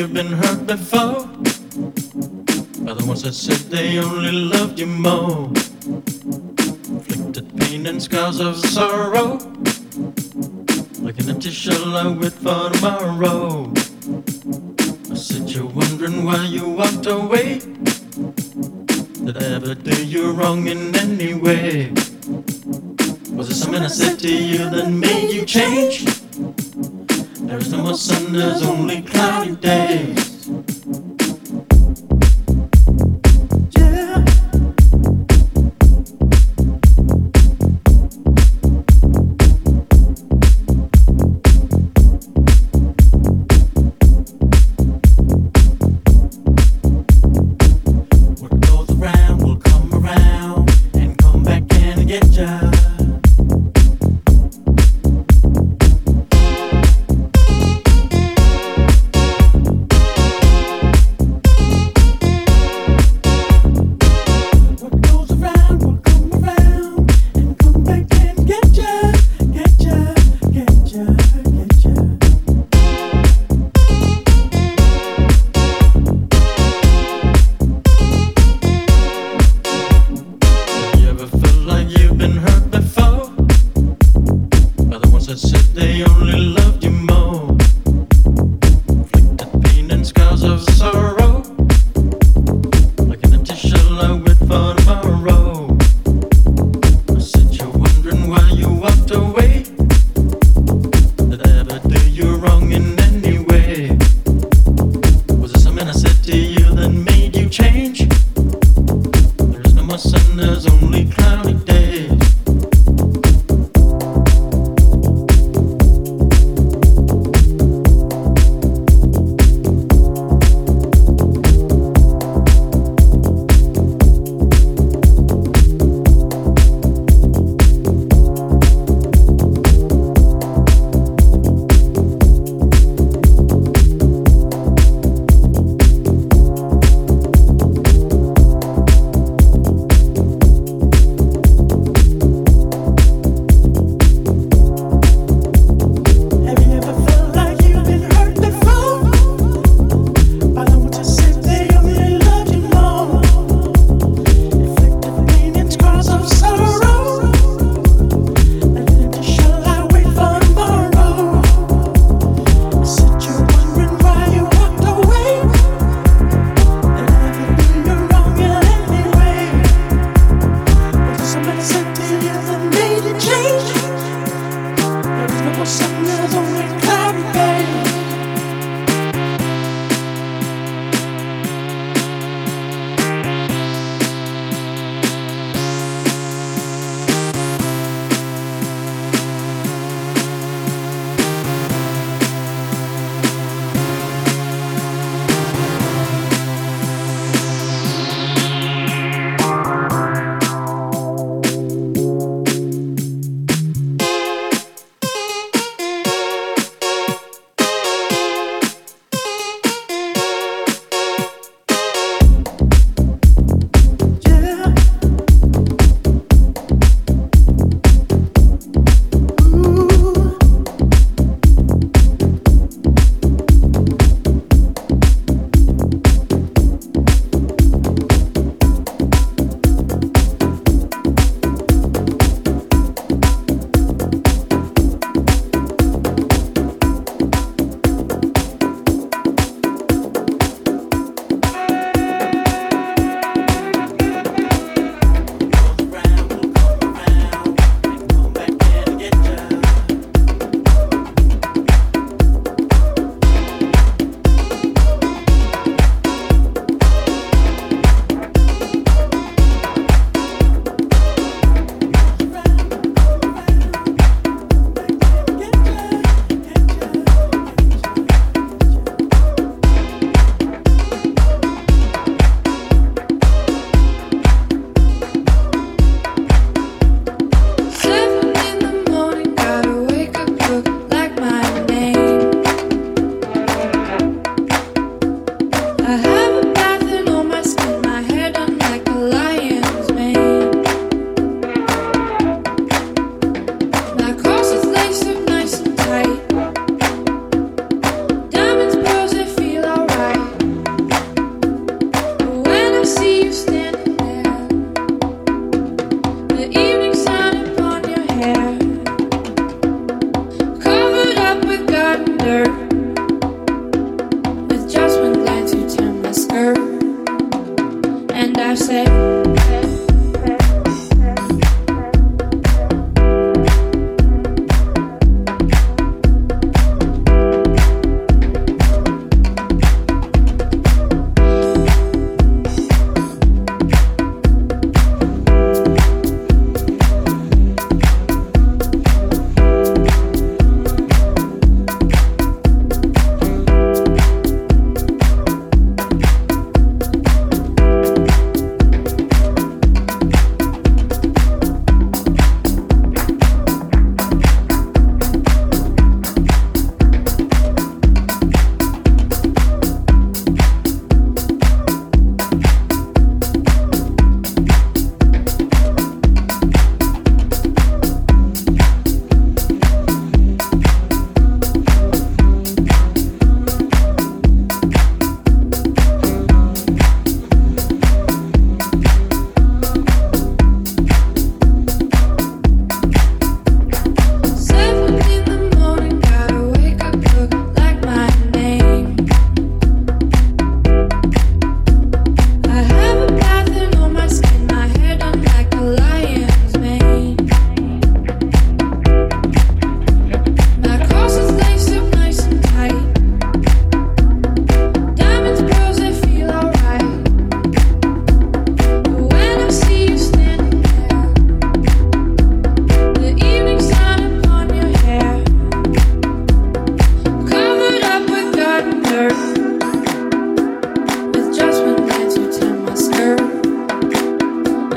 you've been hurt before by the ones that said they only loved you more. Inflicted pain and scars of sorrow, like an empty shell I wait for tomorrow. I said you're wondering why you walked away.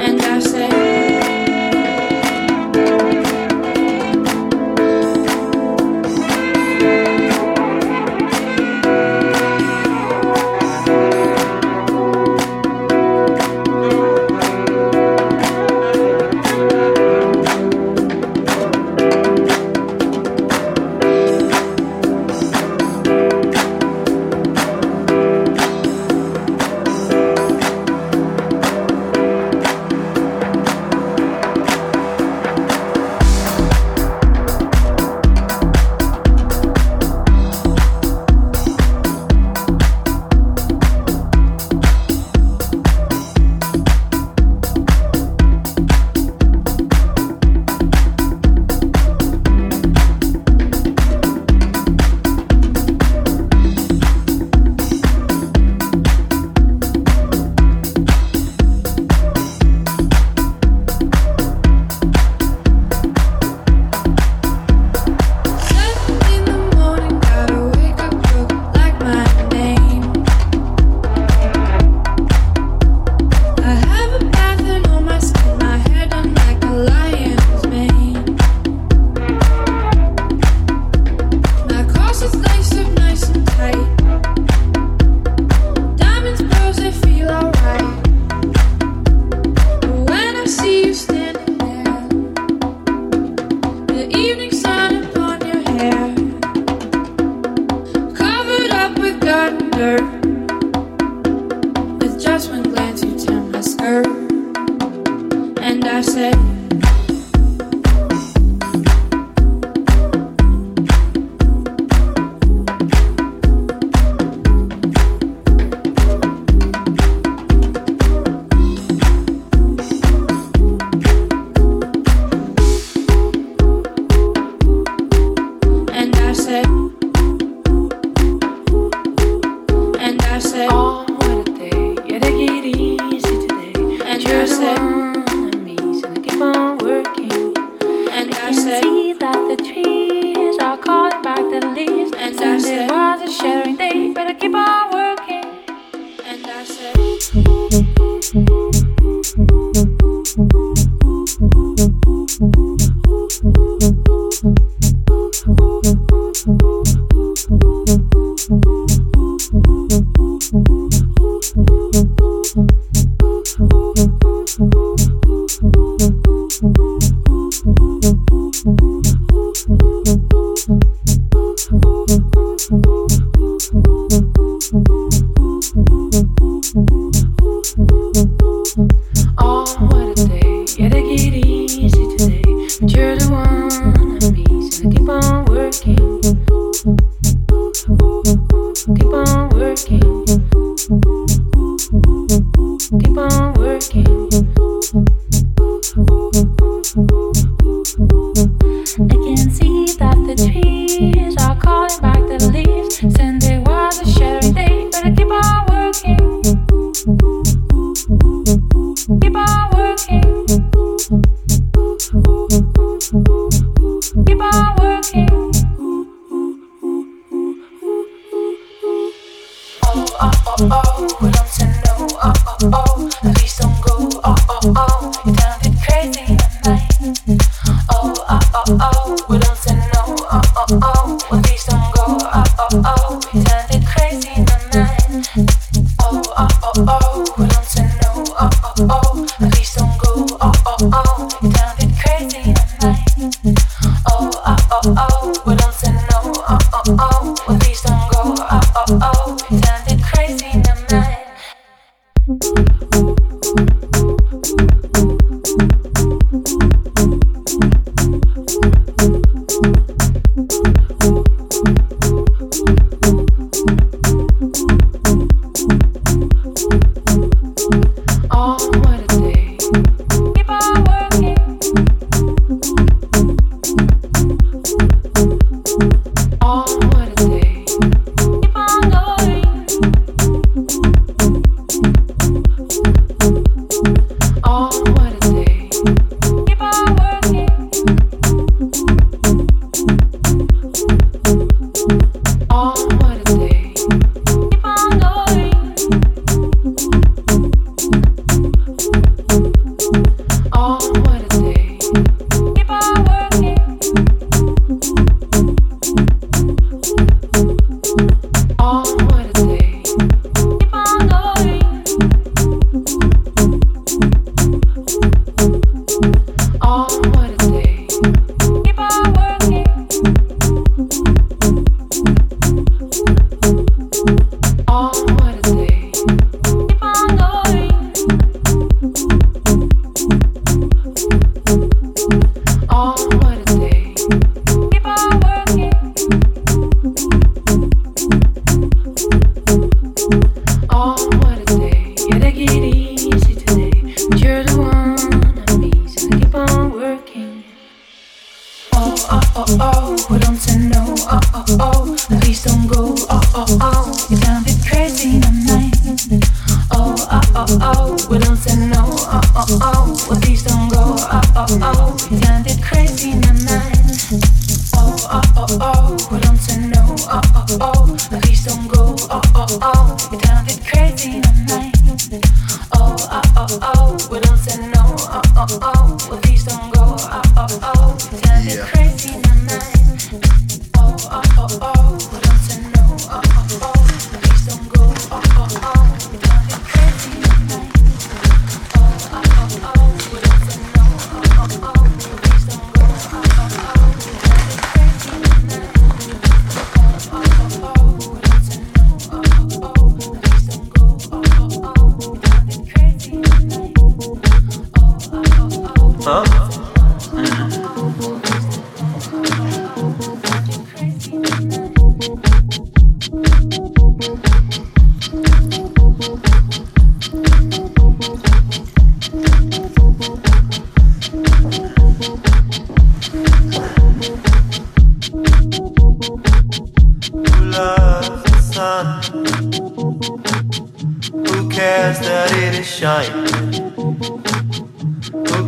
Mm-hmm.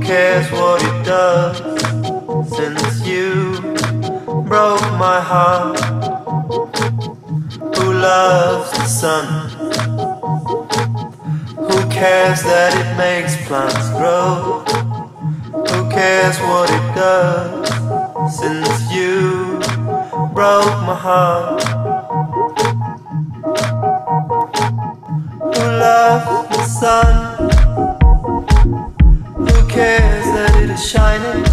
cares what it does since you broke my heart? Who loves the sun? Who cares that it makes plants grow? Who cares what it does since you broke my heart? Who loves the sun? shining.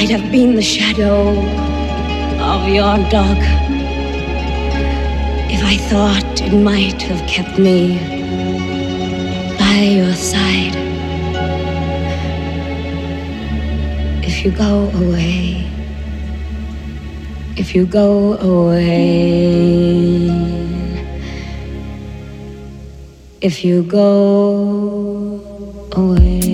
I'd have been the shadow of your dog if I thought it might have kept me by your side. If you go away, if you go away, if you go away.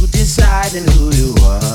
you decide and who you are.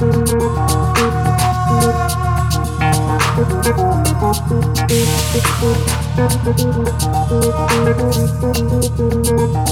Thank you.